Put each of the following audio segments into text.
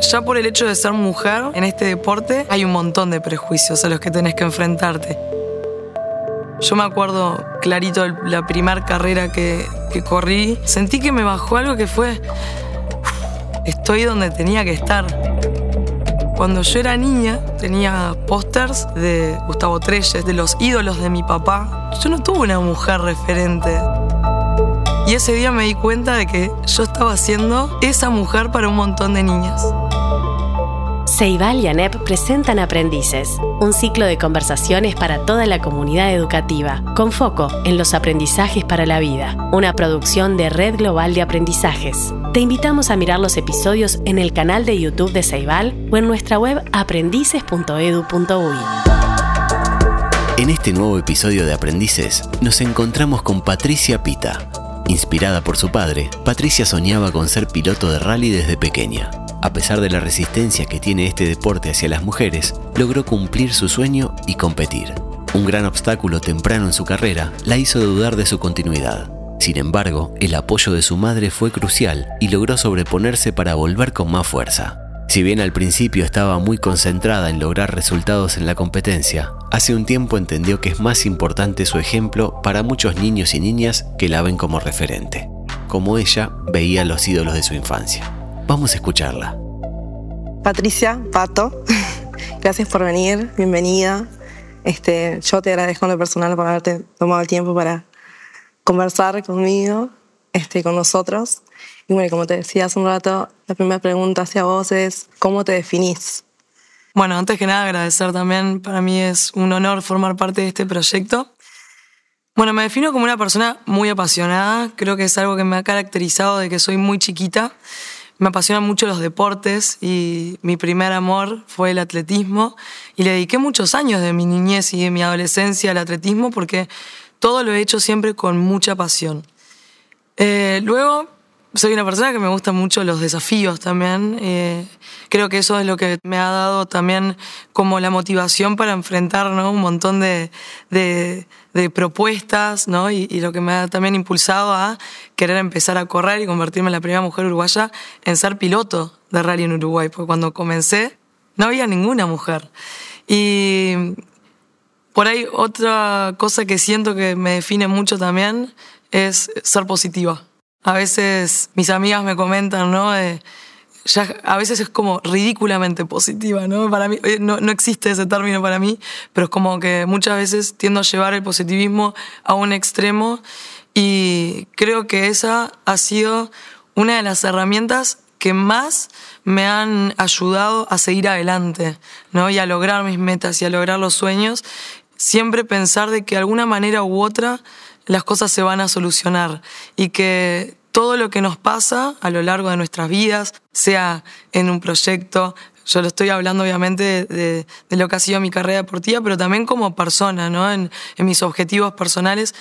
Ya por el hecho de ser mujer en este deporte hay un montón de prejuicios a los que tenés que enfrentarte. Yo me acuerdo clarito la primera carrera que, que corrí, sentí que me bajó algo que fue, estoy donde tenía que estar. Cuando yo era niña tenía pósters de Gustavo Trelles, de los ídolos de mi papá. Yo no tuve una mujer referente. Y ese día me di cuenta de que yo estaba siendo esa mujer para un montón de niñas. Ceibal y ANEP presentan Aprendices, un ciclo de conversaciones para toda la comunidad educativa, con foco en los aprendizajes para la vida, una producción de Red Global de Aprendizajes. Te invitamos a mirar los episodios en el canal de YouTube de Ceibal o en nuestra web aprendices.edu.uy. En este nuevo episodio de Aprendices nos encontramos con Patricia Pita. Inspirada por su padre, Patricia soñaba con ser piloto de rally desde pequeña. A pesar de la resistencia que tiene este deporte hacia las mujeres, logró cumplir su sueño y competir. Un gran obstáculo temprano en su carrera la hizo dudar de su continuidad. Sin embargo, el apoyo de su madre fue crucial y logró sobreponerse para volver con más fuerza. Si bien al principio estaba muy concentrada en lograr resultados en la competencia, hace un tiempo entendió que es más importante su ejemplo para muchos niños y niñas que la ven como referente, como ella veía los ídolos de su infancia. Vamos a escucharla. Patricia, Pato, gracias por venir, bienvenida. Este, yo te agradezco en lo personal por haberte tomado el tiempo para conversar conmigo, este, con nosotros. Y bueno, como te decía hace un rato, la primera pregunta hacia vos es, ¿cómo te definís? Bueno, antes que nada agradecer también, para mí es un honor formar parte de este proyecto. Bueno, me defino como una persona muy apasionada, creo que es algo que me ha caracterizado de que soy muy chiquita me apasionan mucho los deportes y mi primer amor fue el atletismo y le dediqué muchos años de mi niñez y de mi adolescencia al atletismo porque todo lo he hecho siempre con mucha pasión. Eh, luego soy una persona que me gustan mucho los desafíos también. Eh, creo que eso es lo que me ha dado también como la motivación para enfrentar un montón de, propuestas ¿no? y, lo que me ha también impulsado a querer empezar a correr y convertirme en la primera mujer uruguaya en ser piloto de rally en Uruguay. Porque cuando comencé no había ninguna mujer. Y por ahí otra cosa que siento que me define mucho también es ser positiva a veces mis amigas me comentan, ¿no? Ya a veces es como ridículamente positiva, ¿no? Para mí, no, no, existe ese término para mí, pero es como que muchas veces tiendo a llevar el positivismo a un extremo y creo que esa ha sido una de las herramientas que más me han ayudado a seguir adelante, ¿no? Y a lograr mis metas y a lograr los sueños. Siempre pensar de que de alguna manera u otra las cosas se van a solucionar y que todo lo que nos pasa a lo largo de nuestras vidas, sea en un proyecto, yo lo estoy hablando obviamente de, lo que ha sido mi carrera deportiva, pero también como persona, ¿no? en, en mis objetivos personales,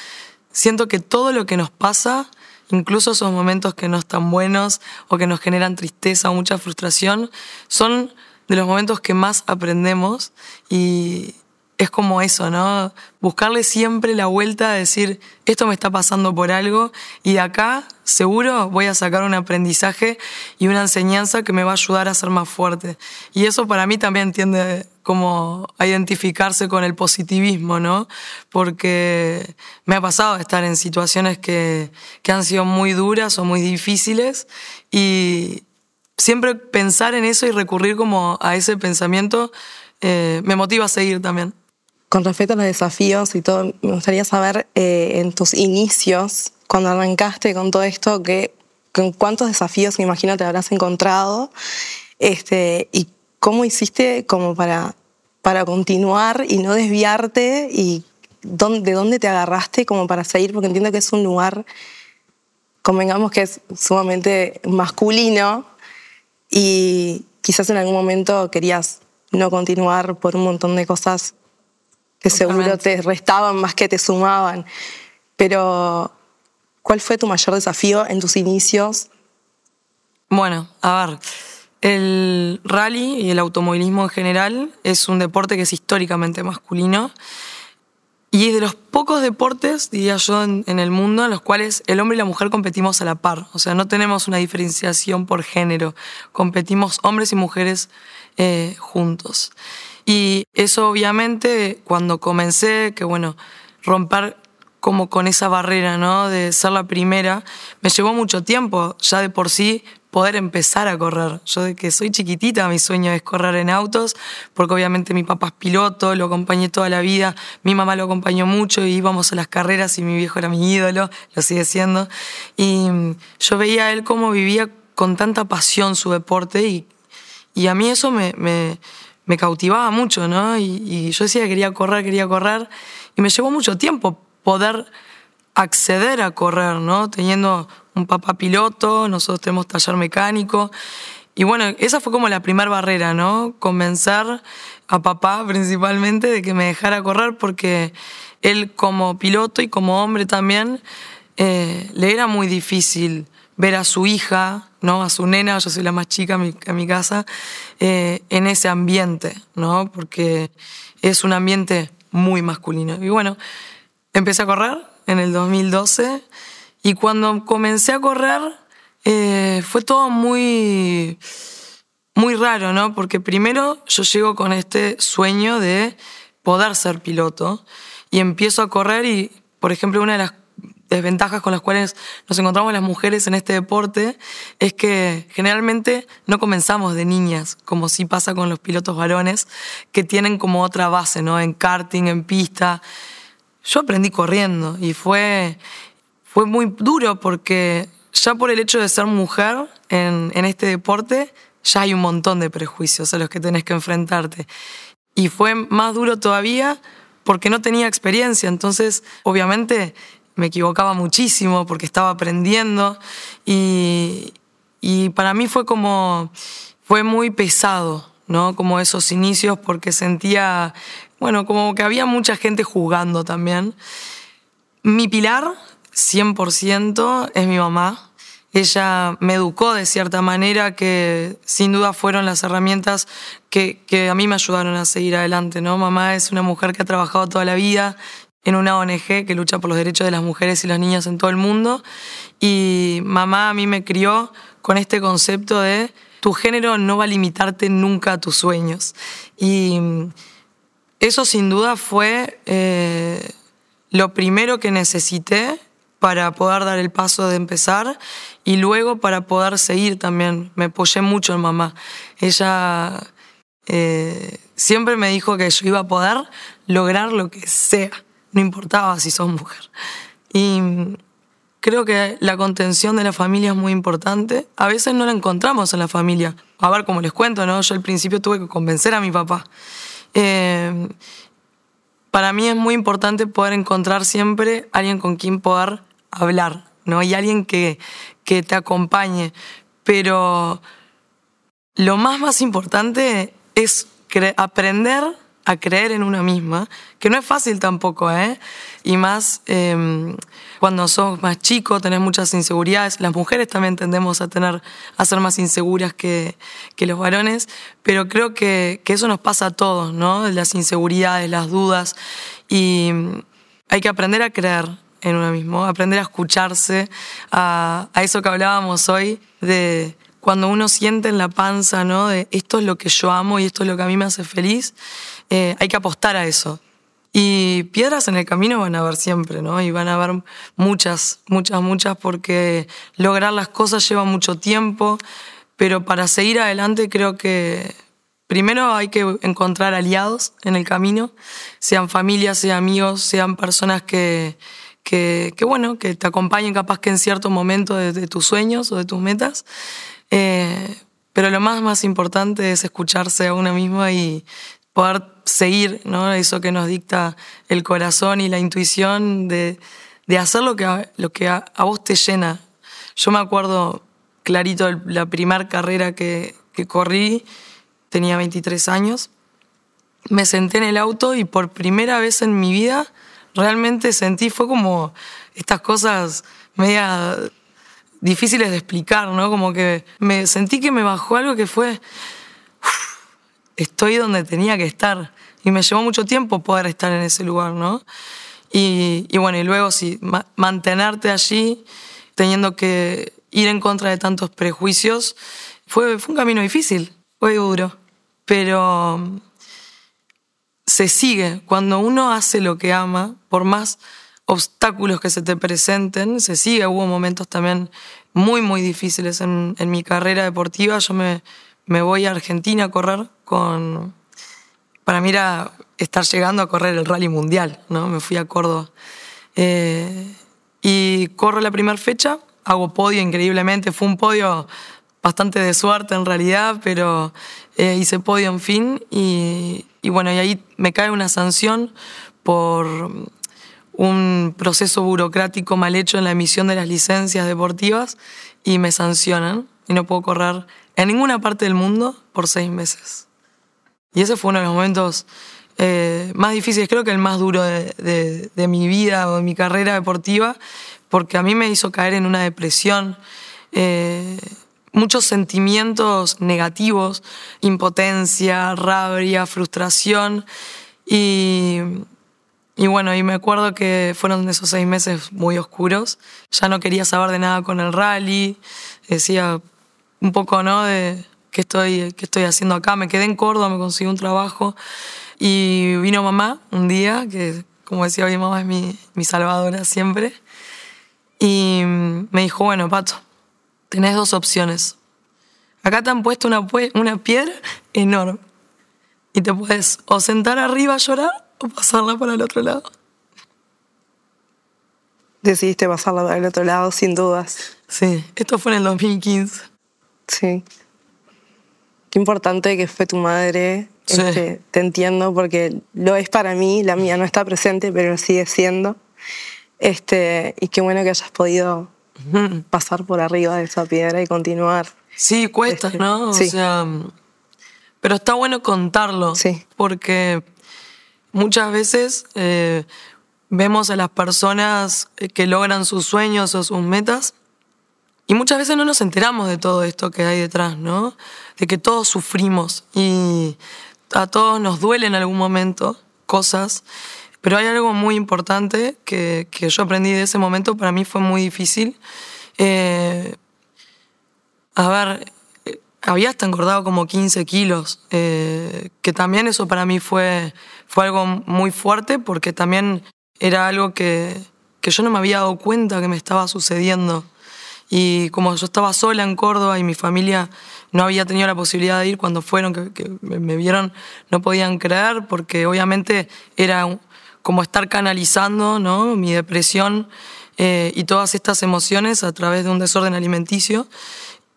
siento que todo lo que nos pasa incluso esos momentos que no están buenos o que nos generan tristeza o mucha frustración, son de los momentos que más aprendemos y, es como eso, ¿no? Buscarle siempre la vuelta a decir, esto me está pasando por algo y de acá seguro voy a sacar un aprendizaje y una enseñanza que me va a ayudar a ser más fuerte. Y eso para mí también tiende como a identificarse con el positivismo, ¿no? Porque me ha pasado estar en situaciones que, que han sido muy duras o muy difíciles y siempre pensar en eso y recurrir como a ese pensamiento eh, me motiva a seguir también. Con respecto a los desafíos y todo, me gustaría saber eh, en tus inicios, cuando arrancaste con todo esto, con cuántos desafíos me imagino te habrás encontrado este, y cómo hiciste como para, para continuar y no desviarte y dónde, de dónde te agarraste como para seguir, porque entiendo que es un lugar, convengamos que es sumamente masculino y quizás en algún momento querías no continuar por un montón de cosas que seguro te restaban más que te sumaban. Pero, ¿cuál fue tu mayor desafío en tus inicios? Bueno, a ver, el rally y el automovilismo en general es un deporte que es históricamente masculino. Y de los pocos deportes, diría yo, en, el mundo en los cuales el hombre y la mujer competimos a la par. O sea, no tenemos una diferenciación por género. Competimos hombres y mujeres eh, juntos. Y eso obviamente cuando comencé, que bueno, romper como con esa barrera, ¿no? De ser la primera, me llevó mucho tiempo, ya de por sí, poder empezar a correr. Yo de que soy chiquitita, mi sueño es correr en autos, porque obviamente mi papá es piloto, lo acompañé toda la vida, mi mamá lo acompañó mucho y íbamos a las carreras y mi viejo era mi ídolo, lo sigue siendo. Y yo veía a él cómo vivía con tanta pasión su deporte y, y a mí eso me, me cautivaba mucho, ¿no? Y, yo decía que quería correr, quería correr y me llevó mucho tiempo poder acceder a correr, ¿no? Teniendo un papá piloto, nosotros tenemos taller mecánico. Y bueno, esa fue como la primera barrera, ¿no? Convencer a papá principalmente de que me dejara correr porque él como piloto y como hombre también eh, le era muy difícil ver a su hija, ¿no? A su nena, yo soy la más chica en mi, casa, eh, en ese ambiente, ¿no? Porque es un ambiente muy masculino. Y bueno, empecé a correr en el 2012 y cuando comencé a correr eh, fue todo muy, muy raro, ¿no? Porque primero yo llego con este sueño de poder ser piloto y empiezo a correr y, por ejemplo, una de las desventajas con las cuales nos encontramos las mujeres en este deporte es que generalmente no comenzamos de niñas, como sí pasa con los pilotos varones, que tienen como otra base, ¿no? En karting, en pista. Yo aprendí corriendo y fue, fue muy duro porque ya por el hecho de ser mujer en, en este deporte, ya hay un montón de prejuicios a los que tenés que enfrentarte. Y fue más duro todavía porque no tenía experiencia, entonces obviamente me equivocaba muchísimo porque estaba aprendiendo y, y para mí fue como, fue muy pesado, ¿no? Como esos inicios porque sentía bueno, como que había mucha gente jugando también. Mi pilar, 100%, es mi mamá. Ella me educó de cierta manera que sin duda fueron las herramientas que, que, a mí me ayudaron a seguir adelante. ¿no? Mamá es una mujer que ha trabajado toda la vida en una ONG que lucha por los derechos de las mujeres y los niños en todo el mundo. Y mamá a mí me crió con este concepto de tu género no va a limitarte nunca a tus sueños. Y eso sin duda fue eh, lo primero que necesité para poder dar el paso de empezar y luego para poder seguir también. Me apoyé mucho en mamá. Ella eh, siempre me dijo que yo iba a poder lograr lo que sea, no importaba si sos mujer. Y creo que la contención de la familia es muy importante. A veces no la encontramos en la familia. A ver, como les cuento, ¿no? Yo al principio tuve que convencer a mi papá. Eh, para mí es muy importante poder encontrar siempre alguien con quien poder hablar, ¿no? Y alguien que, que te acompañe. Pero lo más, más importante es aprender a creer en una misma, que no es fácil tampoco, ¿eh? Y más em, cuando sos más chico, tenés muchas inseguridades. Las mujeres también tendemos a tener, a ser más inseguras que, que los varones, pero creo que, que, eso nos pasa a todos, ¿no? Las inseguridades, las dudas, y hay que aprender a creer en uno mismo, aprender a escucharse, a eso que hablábamos hoy, de cuando uno siente en la panza, ¿no? De esto es lo que yo amo y esto es lo que a mí me hace feliz, eh, hay que apostar a eso. Y piedras en el camino van a haber siempre, ¿no? Y van a haber muchas, muchas, muchas, porque lograr las cosas lleva mucho tiempo, pero para seguir adelante creo que primero hay que encontrar aliados en el camino, sean familias, sean amigos, sean personas que, que, bueno, que te acompañen capaz que en cierto momento de, tus sueños o de tus metas. Eh, pero lo más, más importante es escucharse a uno mismo y poder seguir ¿no? eso que nos dicta el corazón y la intuición de, de hacer lo que, a, lo que a, vos te llena. Yo me acuerdo clarito la primera carrera que, que corrí, tenía 23 años, me senté en el auto y por primera vez en mi vida realmente sentí, fue como estas cosas media difíciles de explicar, ¿no? Como que me sentí que me bajó algo que fue, estoy donde tenía que estar. y me llevó mucho tiempo poder estar en ese lugar, ¿no? Y, bueno, y luego sí, ma- mantenerte allí, teniendo que ir en contra de tantos prejuicios, fue, fue un camino difícil, fue duro, pero mm, se sigue. Cuando uno hace lo que ama, por más obstáculos que se te presenten, se sigue. Hubo momentos también muy, muy difíciles en, en mi carrera deportiva. Yo me, me voy a Argentina a correr con... Para mí era estar llegando a correr el rally mundial, ¿no? Me fui a Córdoba. Eh, y corro la primera fecha, hago podio increíblemente. Fue un podio bastante de suerte en realidad, pero eh, hice podio en fin. Y, y bueno, y ahí me cae una sanción por un proceso burocrático mal hecho en la emisión de las licencias deportivas y me sancionan y no puedo correr en ninguna parte del mundo por seis meses. Y ese fue uno de los momentos eh, más difíciles, creo que el más duro de, mi vida o de mi carrera deportiva, porque a mí me hizo caer en una depresión, eh, muchos sentimientos negativos, impotencia, rabia, frustración. Y, y bueno, y me acuerdo que fueron esos seis meses muy oscuros. Ya no quería saber de nada con el rally. Decía un poco, ¿no? De qué estoy, qué estoy haciendo acá. Me quedé en Córdoba, me conseguí un trabajo. Y vino mamá un día, que como decía mi mamá es mi, mi salvadora siempre. Y me dijo, bueno, Pato, tenés dos opciones. Acá te han puesto una, una piedra enorme. Y te puedes o sentar arriba a llorar o pasarla para el otro lado. Decidiste pasarla para el otro lado sin dudas. Sí, esto fue en el 2015. Sí. Qué importante que fue tu madre. Sí. Este, te entiendo porque lo es para mí, la mía no está presente, pero sigue siendo. Este, y qué bueno que hayas podido pasar por arriba de esa piedra y continuar. Sí, cuesta, Este, ¿no? sí. O sea, pero está bueno contarlo. Sí. Porque muchas veces eh, vemos a las personas eh, que logran sus sueños o sus metas y muchas veces no nos enteramos de todo esto que hay detrás, ¿no? De que todos sufrimos y a todos nos duele en algún momento cosas, pero hay algo muy importante que, que yo aprendí de ese momento, para mí fue muy difícil. Eh, a ver, había hasta engordado como 15 kilos, eh, que también eso para mí fue, fue algo muy fuerte porque también era algo que, que yo no me había dado cuenta que me estaba sucediendo. Y como yo estaba sola en Córdoba y mi familia no había tenido la posibilidad de ir cuando fueron, que, que me, vieron, no podían creer porque obviamente era como estar canalizando ¿no? mi depresión eh, y todas estas emociones a través de un desorden alimenticio.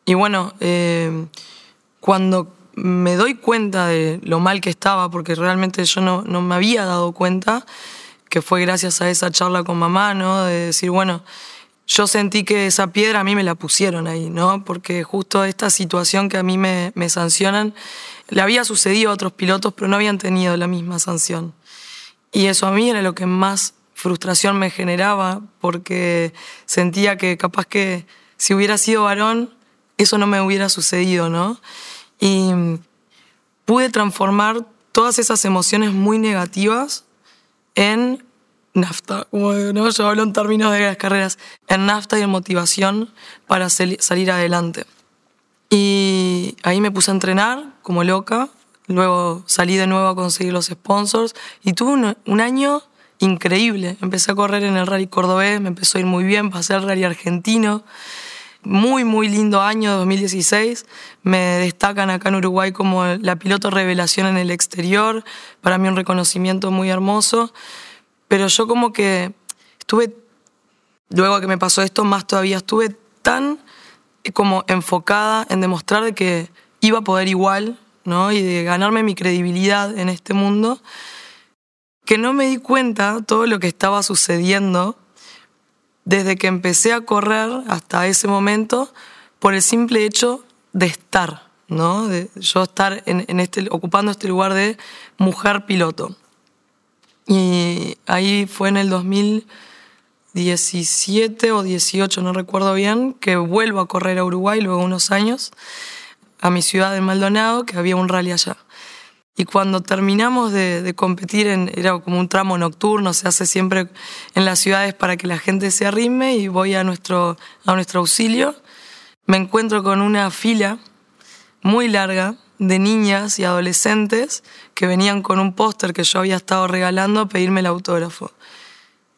Y bueno, eh, cuando me doy cuenta de lo mal que estaba, porque realmente yo no, no me había dado cuenta, que fue gracias a esa charla con mamá, ¿no? De decir, bueno, yo sentí que esa piedra a mí me la pusieron ahí, ¿no? Porque justo esta situación que a mí me, me sancionan, le había sucedido a otros pilotos, pero no habían tenido la misma sanción. Y eso a mí era lo que más frustración me generaba, porque sentía que capaz que si hubiera sido varón, eso no me hubiera sucedido, ¿no? Y pude transformar todas esas emociones muy negativas en nafta, como ¿no? yo hablo en términos de las carreras, en nafta y en motivación para sali- salir adelante. Y ahí me puse a entrenar como loca, luego salí de nuevo a conseguir los sponsors y tuve un, un año increíble. Empecé a correr en el rally cordobés, me empezó a ir muy bien, pasé al rally argentino. Muy, muy lindo año 2016. Me destacan acá en Uruguay como la piloto revelación en el exterior. Para mí un reconocimiento muy hermoso. Pero yo como que estuve, luego que me pasó esto, más todavía, estuve tan eh, como enfocada en demostrar de que iba a poder igual, ¿no? Y de ganarme mi credibilidad en este mundo, que no me di cuenta todo lo que estaba sucediendo desde que empecé a correr hasta ese momento por el simple hecho de estar, ¿no? De yo estar este, ocupando este lugar de mujer piloto. Y ahí fue en el 2017 o 18, no recuerdo bien, que vuelvo a correr a Uruguay luego unos años, a mi ciudad de Maldonado, que había un rally allá. Y cuando terminamos de, competir, en, era como un tramo nocturno, se hace siempre en las ciudades para que la gente se arrime y voy a nuestro, a nuestro auxilio. Me encuentro con una fila muy larga de niñas y adolescentes que venían con un póster que yo había estado regalando a pedirme el autógrafo.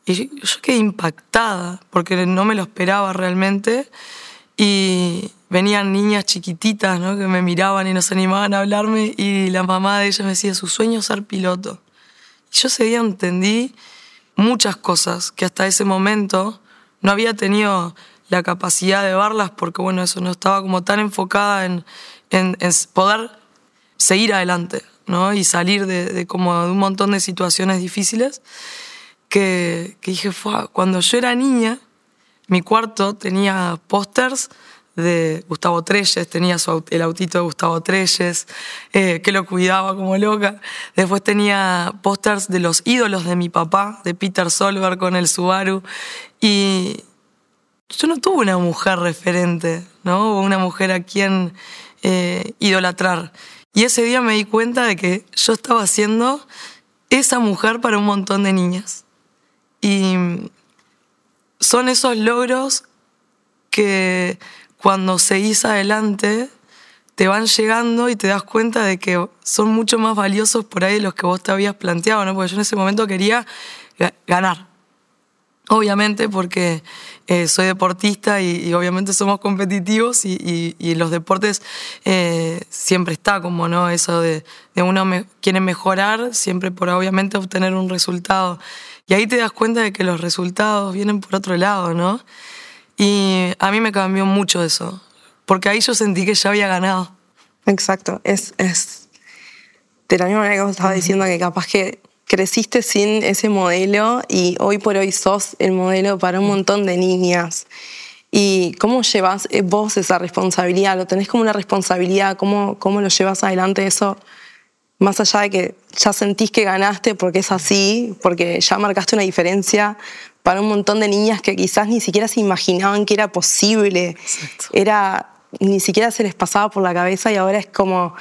Y yo, quedé impactada porque no me lo esperaba realmente. Y venían niñas chiquititas ¿no? que me miraban y nos animaban a hablarme y la mamá de ellas me decía, su sueño es ser piloto. Y yo ese día entendí muchas cosas que hasta ese momento no había tenido la capacidad de verlas porque bueno, eso no estaba como tan enfocada en, en, poder seguir adelante ¿no? y salir de, como un montón de situaciones difíciles que, dije, cuando yo era niña, mi cuarto tenía pósters de Gustavo Treyes, tenía el autito de Gustavo Treyes, eh, que lo cuidaba como loca. Después tenía pósters de los ídolos de mi papá, de Peter Solberg con el Subaru. Y yo no tuve una mujer referente, ¿no? Una mujer a quien eh, idolatrar. Y ese día me di cuenta de que yo estaba siendo esa mujer para un montón de niñas. Y son esos logros que cuando seguís adelante te van llegando y te das cuenta de que son mucho más valiosos por ahí de los que vos te habías planteado, ¿no? Porque yo en ese momento quería ganar. Obviamente porque eh, soy deportista y, obviamente somos competitivos y, y, los deportes eh, siempre está como, ¿no? Eso de, de uno quiere mejorar siempre por obviamente obtener un resultado. Y ahí te das cuenta de que los resultados vienen por otro lado, ¿no? Y a mí me cambió mucho eso, porque ahí yo sentí que ya había ganado. Exacto, es, es de la misma manera que vos estaba diciendo que capaz que creciste sin ese modelo y hoy por hoy sos el modelo para un montón de niñas. ¿Y cómo llevas eh, vos esa responsabilidad? ¿Lo tenés como una responsabilidad? ¿Cómo, cómo lo llevas adelante eso? más allá de que ya sentís que ganaste porque es así, porque ya marcaste una diferencia para un montón de niñas que quizás ni siquiera se imaginaban que era posible, era ni siquiera se les pasaba por la cabeza y ahora es como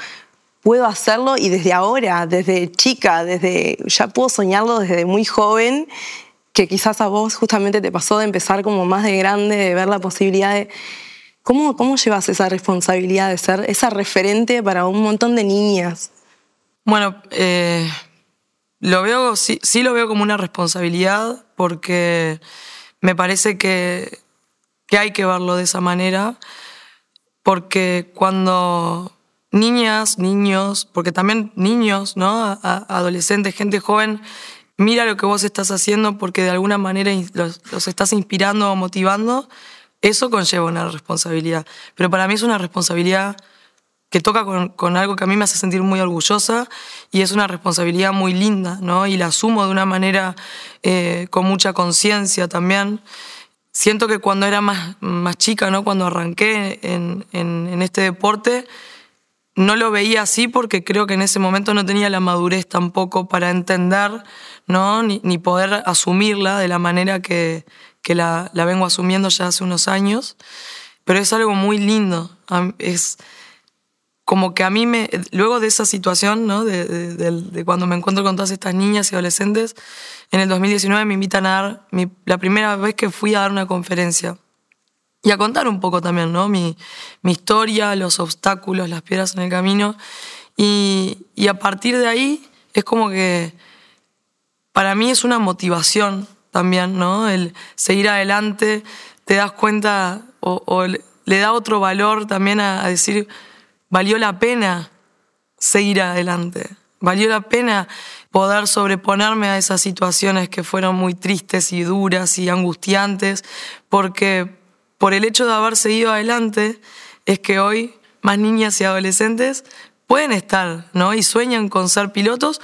puedo hacerlo y desde ahora, desde chica, desde ya puedo soñarlo desde muy joven, que quizás a vos justamente te pasó de empezar como más de grande, de ver la posibilidad de ¿Cómo, ¿Cómo llevas esa responsabilidad de ser esa referente para un montón de niñas? Bueno, eh, lo veo, sí, sí, lo veo como una responsabilidad porque me parece que, que hay que verlo de esa manera, porque cuando niñas, niños, porque también niños, ¿no? adolescentes, gente joven, mira lo que vos estás haciendo porque de alguna manera los, los, estás inspirando o motivando, eso conlleva una responsabilidad. Pero para mí es una responsabilidad que toca con, algo que a mí me hace sentir muy orgullosa y es una responsabilidad muy linda, ¿no? Y la asumo de una manera eh, con mucha conciencia también. Siento que cuando era más, más chica, ¿no? Cuando arranqué en, en, este deporte, no lo veía así porque creo que en ese momento no tenía la madurez tampoco para entender, ¿no? Ni, poder asumirla de la manera que, que la, la vengo asumiendo ya hace unos años. Pero es algo muy lindo. Es, como que a mí me, luego de esa situación, ¿no? de, de, cuando me encuentro con todas estas niñas y adolescentes, en el 2019 me invitan a dar mi, la primera vez que fui a dar una conferencia y a contar un poco también, ¿no? Mi, mi historia, los obstáculos, las piedras en el camino. Y, y, a partir de ahí es como que para mí es una motivación también, ¿no? El seguir adelante, te das cuenta o, le da otro valor también a decir valió la pena seguir adelante. Valió la pena poder sobreponerme a esas situaciones que fueron muy tristes y duras y angustiantes, porque por el hecho de haber seguido adelante es que hoy más niñas y adolescentes pueden estar, ¿no? Y sueñan con ser pilotos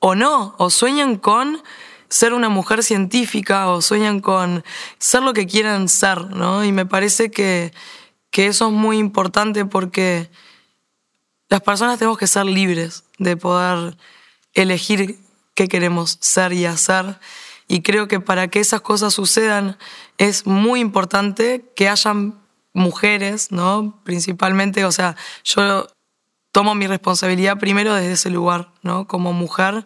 o no, o sueñan con ser una mujer científica o sueñan con ser lo que quieran ser, ¿no? Y me parece que, que eso es muy importante porque las personas tenemos que ser libres de poder elegir qué queremos ser y hacer. Y creo que para que esas cosas sucedan es muy importante que hayan mujeres, ¿no? Principalmente, o sea, yo tomo mi responsabilidad primero desde ese lugar, ¿no? Como mujer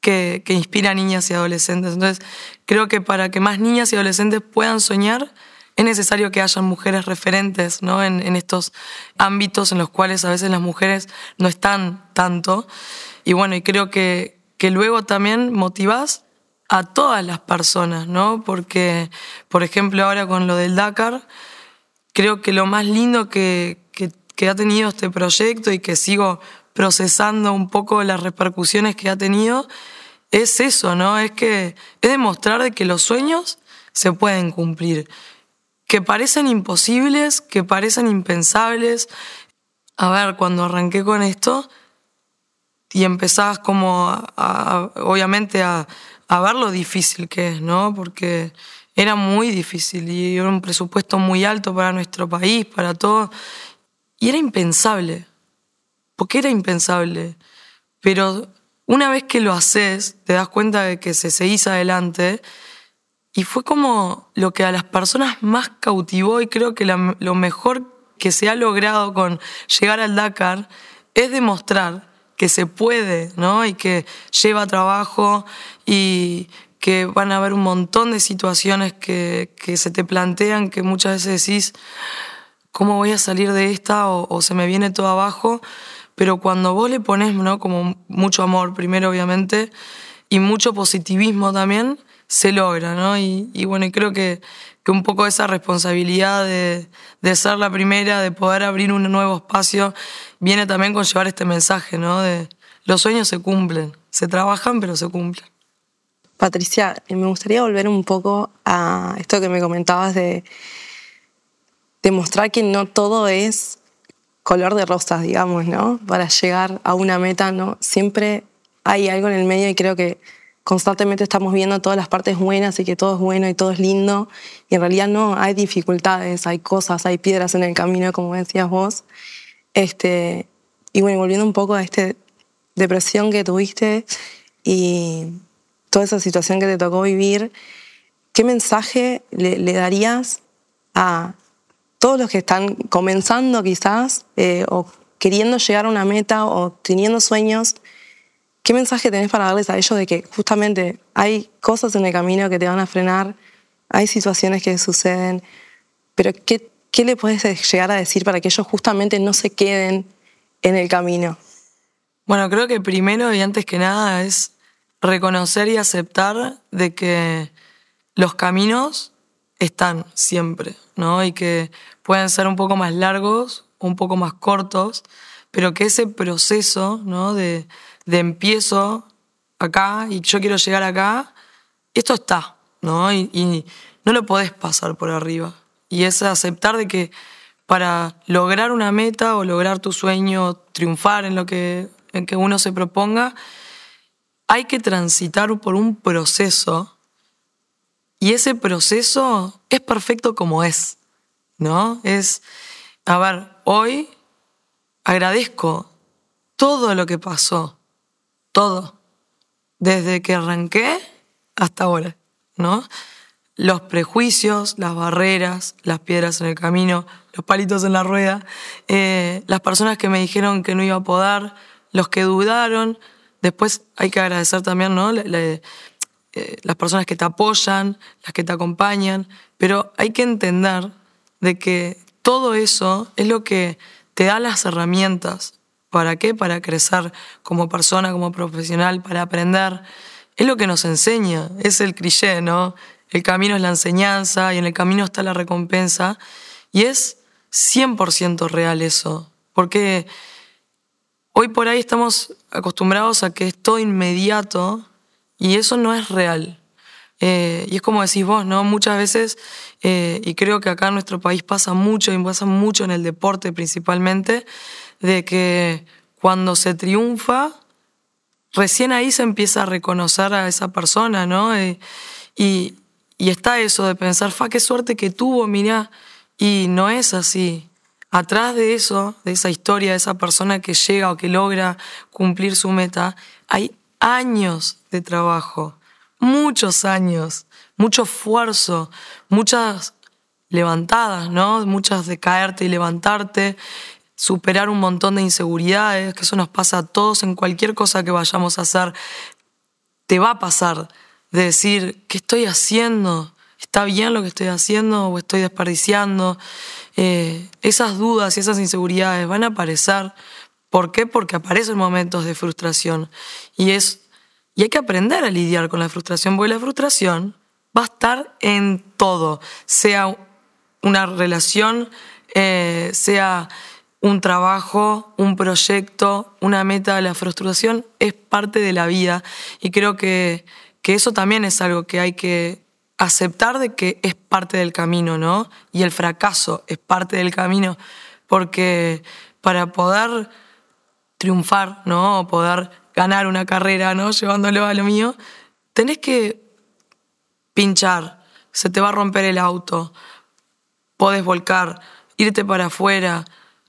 que, que, inspira a niñas y adolescentes. Entonces, creo que para que más niñas y adolescentes puedan soñar, es necesario que hayan mujeres referentes ¿no? en, estos ámbitos en los cuales a veces las mujeres no están tanto. Y bueno, y creo que, que luego también motivas a todas las personas, ¿no? Porque, por ejemplo, ahora con lo del Dakar, creo que lo más lindo que, que, que ha tenido este proyecto y que sigo procesando un poco las repercusiones que ha tenido, es eso, ¿no? Es que es demostrar de que los sueños se pueden cumplir, que parecen imposibles, que parecen impensables. A ver, cuando arranqué con esto y empezás como, obviamente, a, a ver lo difícil que es, ¿no? Porque era muy difícil y era un presupuesto muy alto para nuestro país, para todo. Y era impensable. porque era impensable? Pero una vez que lo haces, te das cuenta de que se seguís adelante. Y fue como lo que a las personas más cautivó y creo que lo mejor que se ha logrado con llegar al Dakar es demostrar que se puede, ¿no? Y que lleva trabajo y que van a haber un montón de situaciones que, que se te plantean que muchas veces decís, ¿cómo voy a salir de esta? O, o, se me viene todo abajo. Pero cuando vos le pones, ¿no? Como mucho amor, primero obviamente, y mucho positivismo también, se logra, ¿no? Y, y bueno, creo que, que un poco esa responsabilidad de, de, ser la primera, de poder abrir un nuevo espacio, viene también con llevar este mensaje, ¿no? De los sueños se cumplen, se trabajan, pero se cumplen. Patricia, me gustaría volver un poco a esto que me comentabas de demostrar que no todo es color de rosas, digamos, ¿no? Para llegar a una meta, ¿no? Siempre hay algo en el medio y creo que constantemente estamos viendo todas las partes buenas y que todo es bueno y todo es lindo. Y en realidad no, hay dificultades, hay cosas, hay piedras en el camino, como decías vos. Este, y bueno, volviendo un poco a esta depresión que tuviste y toda esa situación que te tocó vivir, ¿qué mensaje le, darías a todos los que están comenzando quizás eh, o queriendo llegar a una meta o teniendo sueños? ¿Qué mensaje tenés para darles a ellos de que justamente hay cosas en el camino que te van a frenar, hay situaciones que suceden, pero qué, qué le puedes llegar a decir para que ellos justamente no se queden en el camino? Bueno, creo que primero y antes que nada es reconocer y aceptar de que los caminos están siempre, ¿no? Y que pueden ser un poco más largos, un poco más cortos, pero que ese proceso, ¿no? De empiezo acá y yo quiero llegar acá, esto está, ¿no? Y, no lo podés pasar por arriba. Y es aceptar de que para lograr una meta o lograr tu sueño, triunfar en lo que, en que uno se proponga, hay que transitar por un proceso y ese proceso es perfecto como es, ¿no? Es, a ver, hoy agradezco todo lo que pasó, todo, desde que arranqué hasta ahora, ¿no? Los prejuicios, las barreras, las piedras en el camino, los palitos en la rueda, eh, las personas que me dijeron que no iba a poder, los que dudaron. Después hay que agradecer también, ¿no? Eh, las personas que te apoyan, las que te acompañan, pero hay que entender de que todo eso es lo que te da las herramientas ¿Para qué? Para crecer como persona, como profesional, para aprender. Es lo que nos enseña, es el cliché, ¿no? El camino es la enseñanza y en el camino está la recompensa. Y es 100% real eso, porque hoy por ahí estamos acostumbrados a que es todo inmediato y eso no es real. Eh, y es como decís vos, ¿no? Muchas veces, eh, y creo que acá en nuestro país pasa mucho, y pasa mucho en el deporte principalmente, de que cuando se triunfa, recién ahí se empieza a reconocer a esa persona, ¿no? Y, y, está eso de pensar, fa, qué suerte que tuvo, mirá. Y no es así. Atrás de eso, de esa historia, de esa persona que llega o que logra cumplir su meta, hay años de trabajo, muchos años, mucho esfuerzo, muchas levantadas, ¿no? Muchas de caerte y levantarte, superar un montón de inseguridades, que eso nos pasa a todos en cualquier cosa que vayamos a hacer. Te va a pasar de decir, ¿qué estoy haciendo? ¿Está bien lo que estoy haciendo o estoy desperdiciando? Eh, esas dudas y esas inseguridades van a aparecer. ¿Por qué? Porque aparecen momentos de frustración. Y, es, y hay que aprender a lidiar con la frustración, porque la frustración va a estar en todo, sea una relación, eh, sea un trabajo, un proyecto, una meta. La frustración es parte de la vida y creo que, que eso también es algo que hay que aceptar de que es parte del camino, ¿no? Y el fracaso es parte del camino, porque para poder triunfar, ¿no? O poder ganar una carrera, ¿no? Llevándolo a lo mío, tenés que pinchar, se te va a romper el auto, podés volcar, irte para afuera.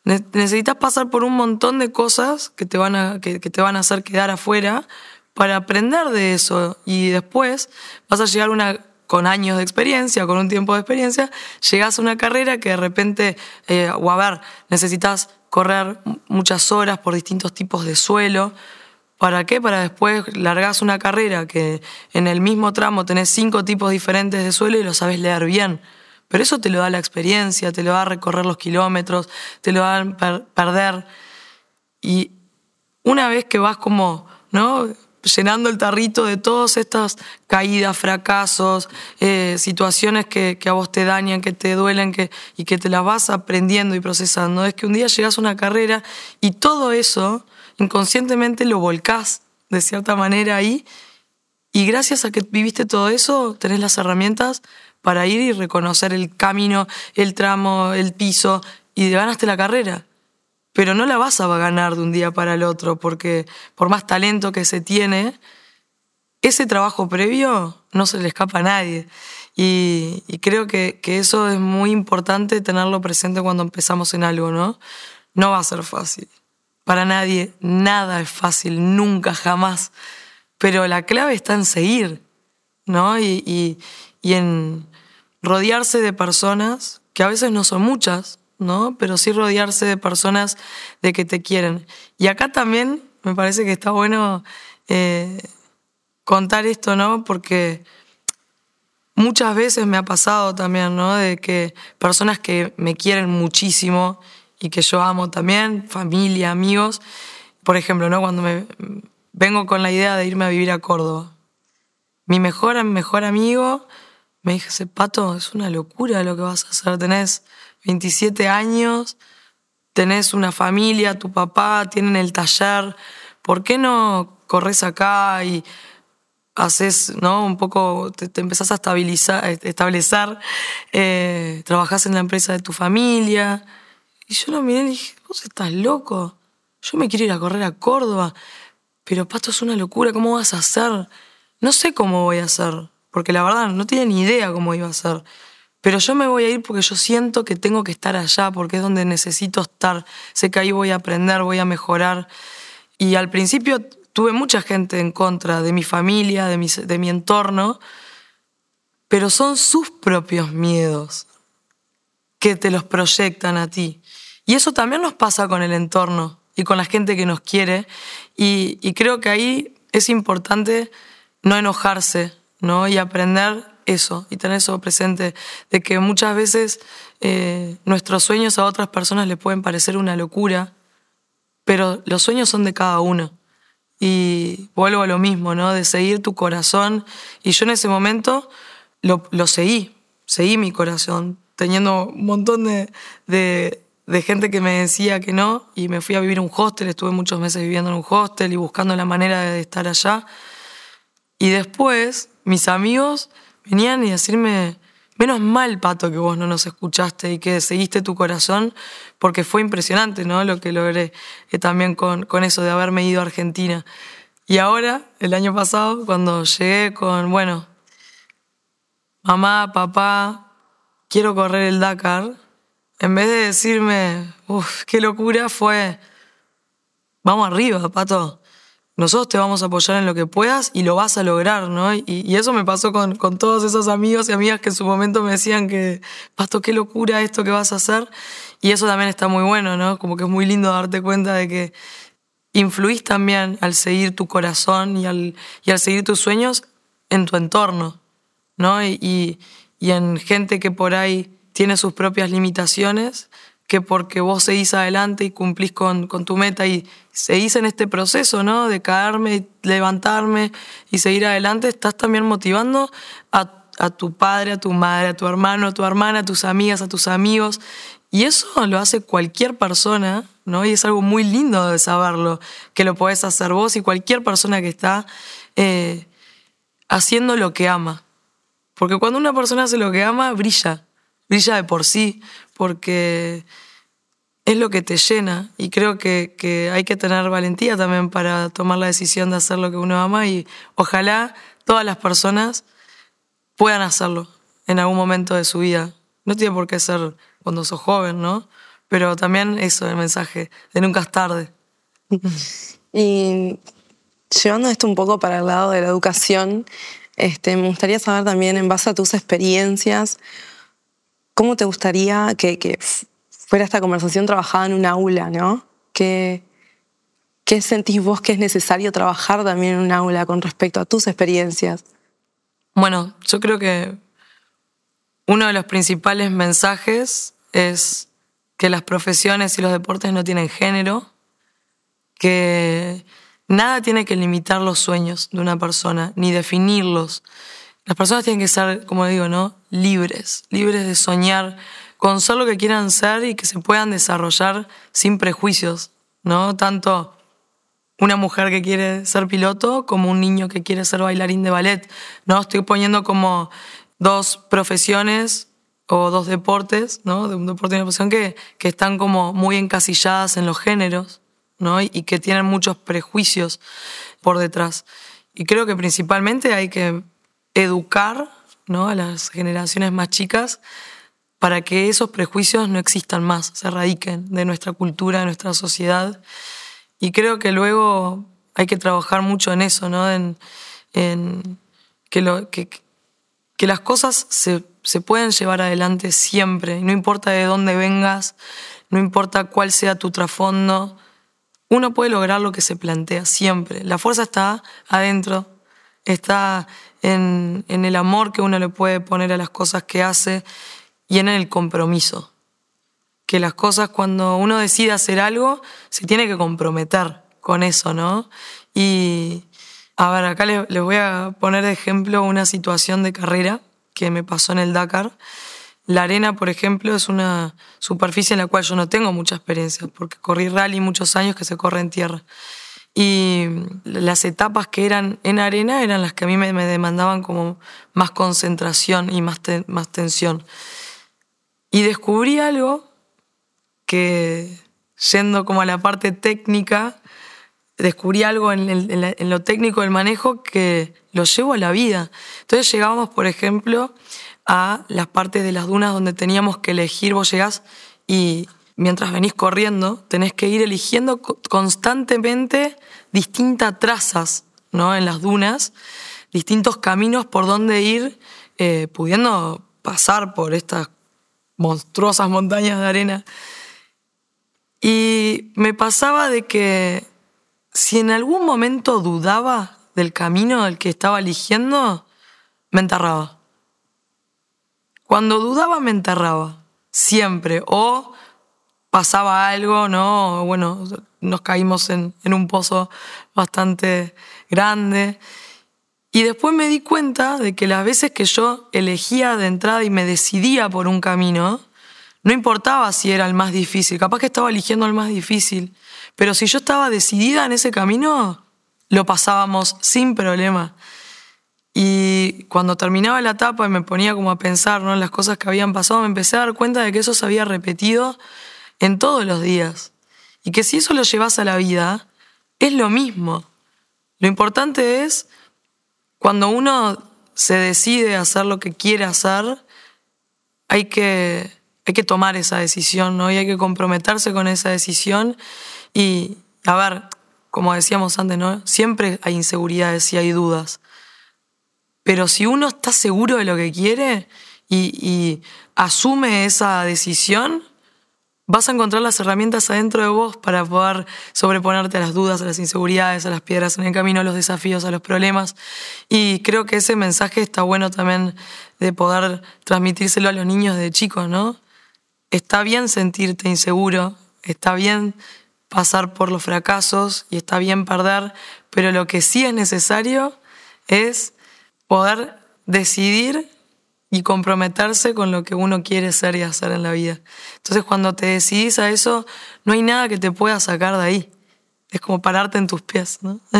Necesitas pasar por un montón de cosas que te van a, que, te van a hacer quedar afuera para aprender de eso y después vas a llegar una, con años de experiencia, con un tiempo de experiencia, llegas a una carrera que de repente, eh, o a ver, necesitas correr muchas horas por distintos tipos de suelo. ¿Para qué? Para después largas una carrera que en el mismo tramo tenés cinco tipos diferentes de suelo y lo sabes leer bien. Pero eso te lo da la experiencia, te lo da recorrer los kilómetros, te lo da perder. Y una vez que vas como, ¿no? llenando el tarrito de todas estas caídas, fracasos, eh, situaciones que, a vos te dañan, que te duelen que, y que te las vas aprendiendo y procesando. Es que un día llegas a una carrera y todo eso inconscientemente lo volcás de cierta manera ahí y gracias a que viviste todo eso tenés las herramientas para ir y reconocer el camino, el tramo, el piso y ganaste la carrera pero no la vas a ganar de un día para el otro, porque por más talento que se tiene, ese trabajo previo no se le escapa a nadie. Y, creo que, eso es muy importante tenerlo presente cuando empezamos en algo, ¿no? No va a ser fácil. Para nadie, nada es fácil, nunca, jamás. Pero la clave está en seguir, ¿no? y en rodearse de personas, que a veces no son muchas, ¿no? Pero sí rodearse de personas de que te quieren. Y acá también me parece que está bueno eh, contar esto, ¿no? Porque muchas veces me ha pasado también, ¿no? De que personas que me quieren muchísimo y que yo amo también, familia, amigos, por ejemplo, ¿no? Cuando me vengo con la idea de irme a vivir a Córdoba. Mi mejor, mejor amigo me dice, Pato, es una locura lo que vas a hacer, tenés 27 años, tenés una familia, tu papá, tienen el taller, ¿por qué no corres acá y haces, ¿no? Un poco, te, empezás a estabilizar, establecer, eh, trabajás en la empresa de tu familia. Y yo lo miré y dije, vos estás loco, yo me quiero ir a correr a Córdoba, pero Pato es una locura, ¿cómo vas a hacer? No sé cómo voy a hacer, porque la verdad no tiene ni idea cómo iba a ser. Pero yo me voy a ir porque yo siento que tengo que estar allá, porque es donde necesito estar. Sé que ahí voy a aprender, voy a mejorar. Y al principio tuve mucha gente en contra de mi familia, de mi, entorno, pero son sus propios miedos que te los proyectan a ti. Y eso también nos pasa con el entorno y con la gente que nos quiere. Y creo que ahí es importante no enojarse ¿no? y aprender eso y tener eso presente, de que muchas veces eh, nuestros sueños a otras personas les pueden parecer una locura, pero los sueños son de cada uno. Y vuelvo a lo mismo, ¿no? De seguir tu corazón. Y yo en ese momento lo, lo seguí, seguí mi corazón, teniendo un montón de, de, gente que me decía que no, y me fui a vivir en un hostel, estuve muchos meses viviendo en un hostel y buscando la manera de estar allá. Y después, mis amigos venían y decirme, menos mal, Pato, que vos no nos escuchaste y que seguiste tu corazón, porque fue impresionante, ¿no? Lo que logré eh, también con, con eso de haberme ido a Argentina. Y ahora, el año pasado, cuando llegué con, bueno, mamá, papá, quiero correr el Dakar, en vez de decirme, uff, qué locura, fue, vamos arriba, Pato. Nosotros te vamos a apoyar en lo que puedas y lo vas a lograr, ¿no? Y, eso me pasó con, con, todos esos amigos y amigas que en su momento me decían que, Pasto, qué locura esto que vas a hacer. Y eso también está muy bueno, ¿no? Como que es muy lindo darte cuenta de que influís también al seguir tu corazón y al, y al seguir tus sueños en tu entorno, ¿no? Y, y, y en gente que por ahí tiene sus propias limitaciones que porque vos seguís adelante y cumplís con, tu meta y seguís en este proceso, ¿no? De caerme, levantarme y seguir adelante, estás también motivando a, a, tu padre, a tu madre, a tu hermano, a tu hermana, a tus amigas, a tus amigos. Y eso lo hace cualquier persona, ¿no? Y es algo muy lindo de saberlo, que lo podés hacer vos y cualquier persona que está eh, haciendo lo que ama. Porque cuando una persona hace lo que ama, brilla, brilla de por sí, porque es lo que te llena y creo que, hay que tener valentía también para tomar la decisión de hacer lo que uno ama y ojalá todas las personas puedan hacerlo en algún momento de su vida. No tiene por qué ser cuando sos joven, ¿no? Pero también eso, el mensaje de nunca es tarde. Y llevando esto un poco para el lado de la educación, este, me gustaría saber también, en base a tus experiencias, ¿Cómo te gustaría que, fuera esta conversación trabajada en un aula, no? ¿Qué, ¿Qué sentís vos que es necesario trabajar también en un aula con respecto a tus experiencias? Bueno, yo creo que uno de los principales mensajes es que las profesiones y los deportes no tienen género, que nada tiene que limitar los sueños de una persona, ni definirlos. Las personas tienen que ser, como digo, ¿no? Libres, libres de soñar con ser lo que quieran ser y que se puedan desarrollar sin prejuicios, ¿no? Tanto una mujer que quiere ser piloto como un niño que quiere ser bailarín de ballet, ¿no? Estoy poniendo como dos profesiones o dos deportes, ¿no? De un deporte y una profesión que, que están como muy encasilladas en los géneros, ¿no? Y, y que tienen muchos prejuicios por detrás. Y creo que principalmente hay que educar ¿no? a las generaciones más chicas para que esos prejuicios no existan más, se erradiquen de nuestra cultura, de nuestra sociedad. Y creo que luego hay que trabajar mucho en eso, ¿no? en, que, las cosas se, se pueden llevar adelante siempre, no importa de dónde vengas, no importa cuál sea tu trasfondo, uno puede lograr lo que se plantea siempre. La fuerza está adentro, está en, el amor que uno le puede poner a las cosas que hace y en el compromiso. Que las cosas cuando uno decide hacer algo, se tiene que comprometer con eso, ¿no? Y a ver, acá les, voy a poner de ejemplo una situación de carrera que me pasó en el Dakar. La arena, por ejemplo, es una superficie en la cual yo no tengo mucha experiencia, porque corrí rally muchos años que se corre en tierra. Y las etapas que eran en arena eran las que a mí me, demandaban como más concentración y más, más tensión. Y descubrí algo que, yendo como a la parte técnica, descubrí algo en, en, lo técnico del manejo que lo llevo a la vida. Entonces llegábamos, por ejemplo, a las partes de las dunas donde teníamos que elegir, vos llegás y mientras venís corriendo, tenés que ir eligiendo constantemente distintas trazas ¿no? en las dunas, distintos caminos por donde ir, eh, pudiendo pasar por estas monstruosas montañas de arena. Y me pasaba de que si en algún momento dudaba del camino del que estaba eligiendo, me enterraba. Cuando dudaba, me enterraba. Siempre. O pasaba algo, ¿no? Bueno, nos caímos en, un pozo bastante grande. Y después me di cuenta de que las veces que yo elegía de entrada y me decidía por un camino, no importaba si era el más difícil, capaz que estaba eligiendo el más difícil, pero si yo estaba decidida en ese camino, lo pasábamos sin problema. Y cuando terminaba la etapa y me ponía como a pensar ¿no? en las cosas que habían pasado, me empecé a dar cuenta de que eso se había repetido en todos los días. Y que si eso lo llevas a la vida, es lo mismo. Lo importante es cuando uno se decide hacer lo que quiere hacer, hay que, hay que tomar esa decisión, ¿no? Y hay que comprometerse con esa decisión. Y, a ver, como decíamos antes, ¿no? Siempre hay inseguridades y hay dudas. Pero si uno está seguro de lo que quiere y, y asume esa decisión, vas a encontrar las herramientas adentro de vos para poder sobreponerte a las dudas, a las inseguridades, a las piedras en el camino, a los desafíos, a los problemas. Y creo que ese mensaje está bueno también de poder transmitírselo a los niños de chicos, ¿no? Está bien sentirte inseguro, está bien pasar por los fracasos y está bien perder, pero lo que sí es necesario es poder decidir y comprometerse con lo que uno quiere ser y hacer en la vida. Entonces cuando te decidís a eso, no hay nada que te pueda sacar de ahí. Es como pararte en tus pies. ¿no?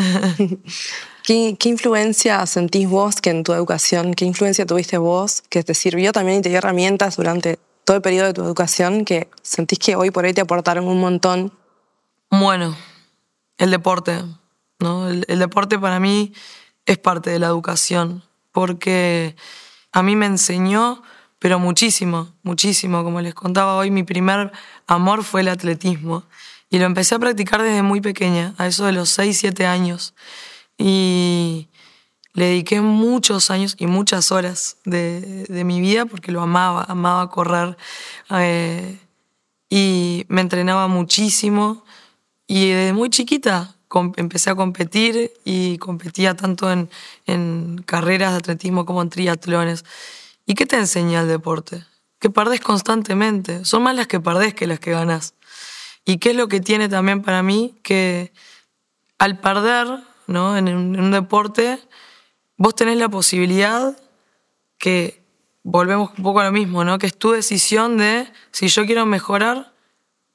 ¿Qué, ¿Qué, influencia sentís vos que en tu educación, qué influencia tuviste vos que te sirvió también y te dio herramientas durante todo el periodo de tu educación que sentís que hoy por ahí te aportaron un montón? Bueno, el deporte. ¿no? El, el deporte para mí es parte de la educación porque a mí me enseñó, pero muchísimo, muchísimo. Como les contaba hoy, mi primer amor fue el atletismo. Y lo empecé a practicar desde muy pequeña, a eso de los 6, 7 años. Y le dediqué muchos años y muchas horas de, mi vida porque lo amaba, amaba correr. Eh, y me entrenaba muchísimo. Y desde muy chiquita empecé a competir y competía tanto en, en, carreras de atletismo como en triatlones. ¿Y qué te enseña el deporte? Que perdés constantemente. Son más las que perdés que las que ganás. ¿Y qué es lo que tiene también para mí? Que al perder ¿no? en, un, en un deporte, vos tenés la posibilidad que, volvemos un poco a lo mismo, ¿no? que es tu decisión de, si yo quiero mejorar,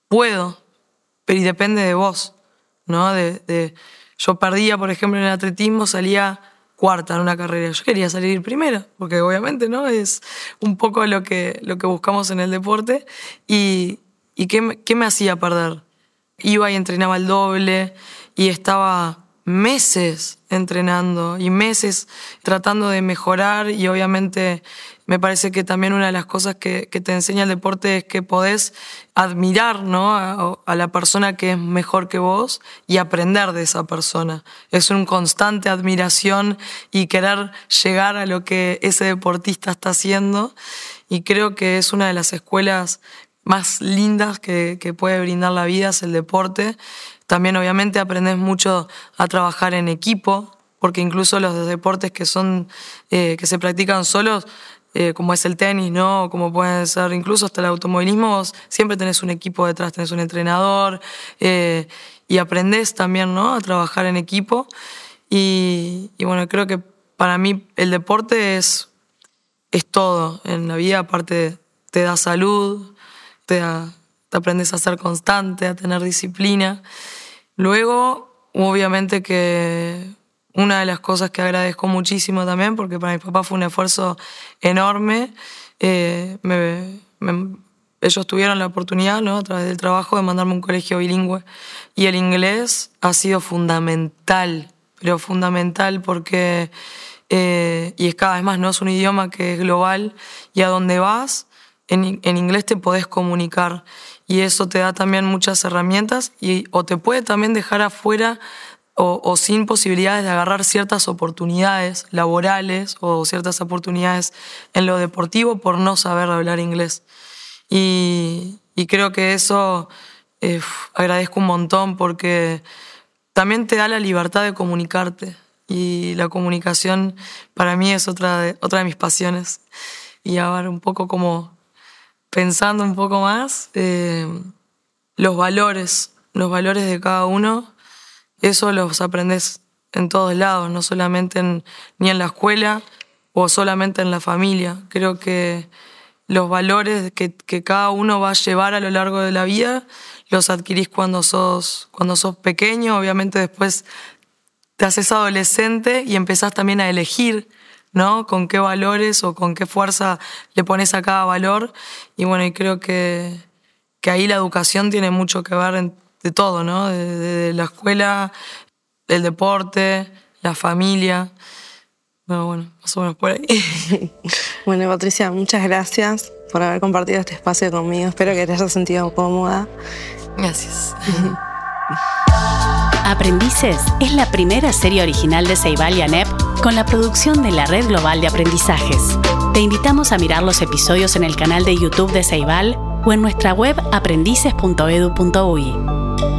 puedo, pero depende de vos. ¿No? De, yo perdía, por ejemplo, en el atletismo, salía cuarta en una carrera. Yo quería salir primera, porque obviamente ¿no? es un poco lo que, lo que buscamos en el deporte. ¿Y, y qué, qué me hacía perder? Iba y entrenaba el doble y estaba meses entrenando y meses tratando de mejorar y obviamente me parece que también una de las cosas que, que te enseña el deporte es que podés admirar ¿no? a, la persona que es mejor que vos y aprender de esa persona. Es una constante admiración y querer llegar a lo que ese deportista está haciendo y creo que es una de las escuelas más lindas que, que puede brindar la vida, es el deporte también obviamente aprendes mucho a trabajar en equipo, porque incluso los deportes que son eh, que se practican solos, eh, como es el tenis, ¿no? Como pueden ser incluso hasta el automovilismo, siempre tenés un equipo detrás, tenés un entrenador eh, y aprendes también, ¿no? A trabajar en equipo. Y, y, bueno, creo que para mí el deporte es, es todo en la vida, aparte te da salud, te, da, te aprendes a ser constante, a tener disciplina. Luego, obviamente que una de las cosas que agradezco muchísimo también, porque para mi papá fue un esfuerzo enorme, eh, ellos tuvieron la oportunidad, ¿no? a través del trabajo, de mandarme un colegio bilingüe. Y el inglés ha sido fundamental, pero fundamental porque, eh, y es cada vez más, ¿no? Es un idioma que es global y a donde vas, en, en inglés te podés comunicar y eso te da también muchas herramientas y, o te puede también dejar afuera o, sin posibilidades de agarrar ciertas oportunidades laborales o ciertas oportunidades en lo deportivo por no saber hablar inglés. Y, y creo que eso eh, agradezco un montón porque también te da la libertad de comunicarte y la comunicación para mí es otra de, otra de mis pasiones. Y ahora un poco como pensando un poco más, eh, los valores, los valores de cada uno, eso los aprendes en todos lados, no solamente en, ni en la escuela o solamente en la familia. Creo que los valores que, que, cada uno va a llevar a lo largo de la vida los adquirís cuando sos, cuando sos pequeño, obviamente después te haces adolescente y empezás también a elegir ¿no? Con qué valores o con qué fuerza le pones a cada valor. Y bueno, y creo que, que ahí la educación tiene mucho que ver en, de todo, ¿no? De, de, la escuela, el deporte, la familia. No, bueno, más o menos por ahí. bueno, Patricia, muchas gracias por haber compartido este espacio conmigo. Espero que te hayas sentido cómoda. Gracias. Aprendices es la primera serie original de Ceibal y ANEP con la producción de la Red Global de Aprendizajes. Te invitamos a mirar los episodios en el canal de YouTube de Ceibal o en nuestra web aprendices.edu.ui.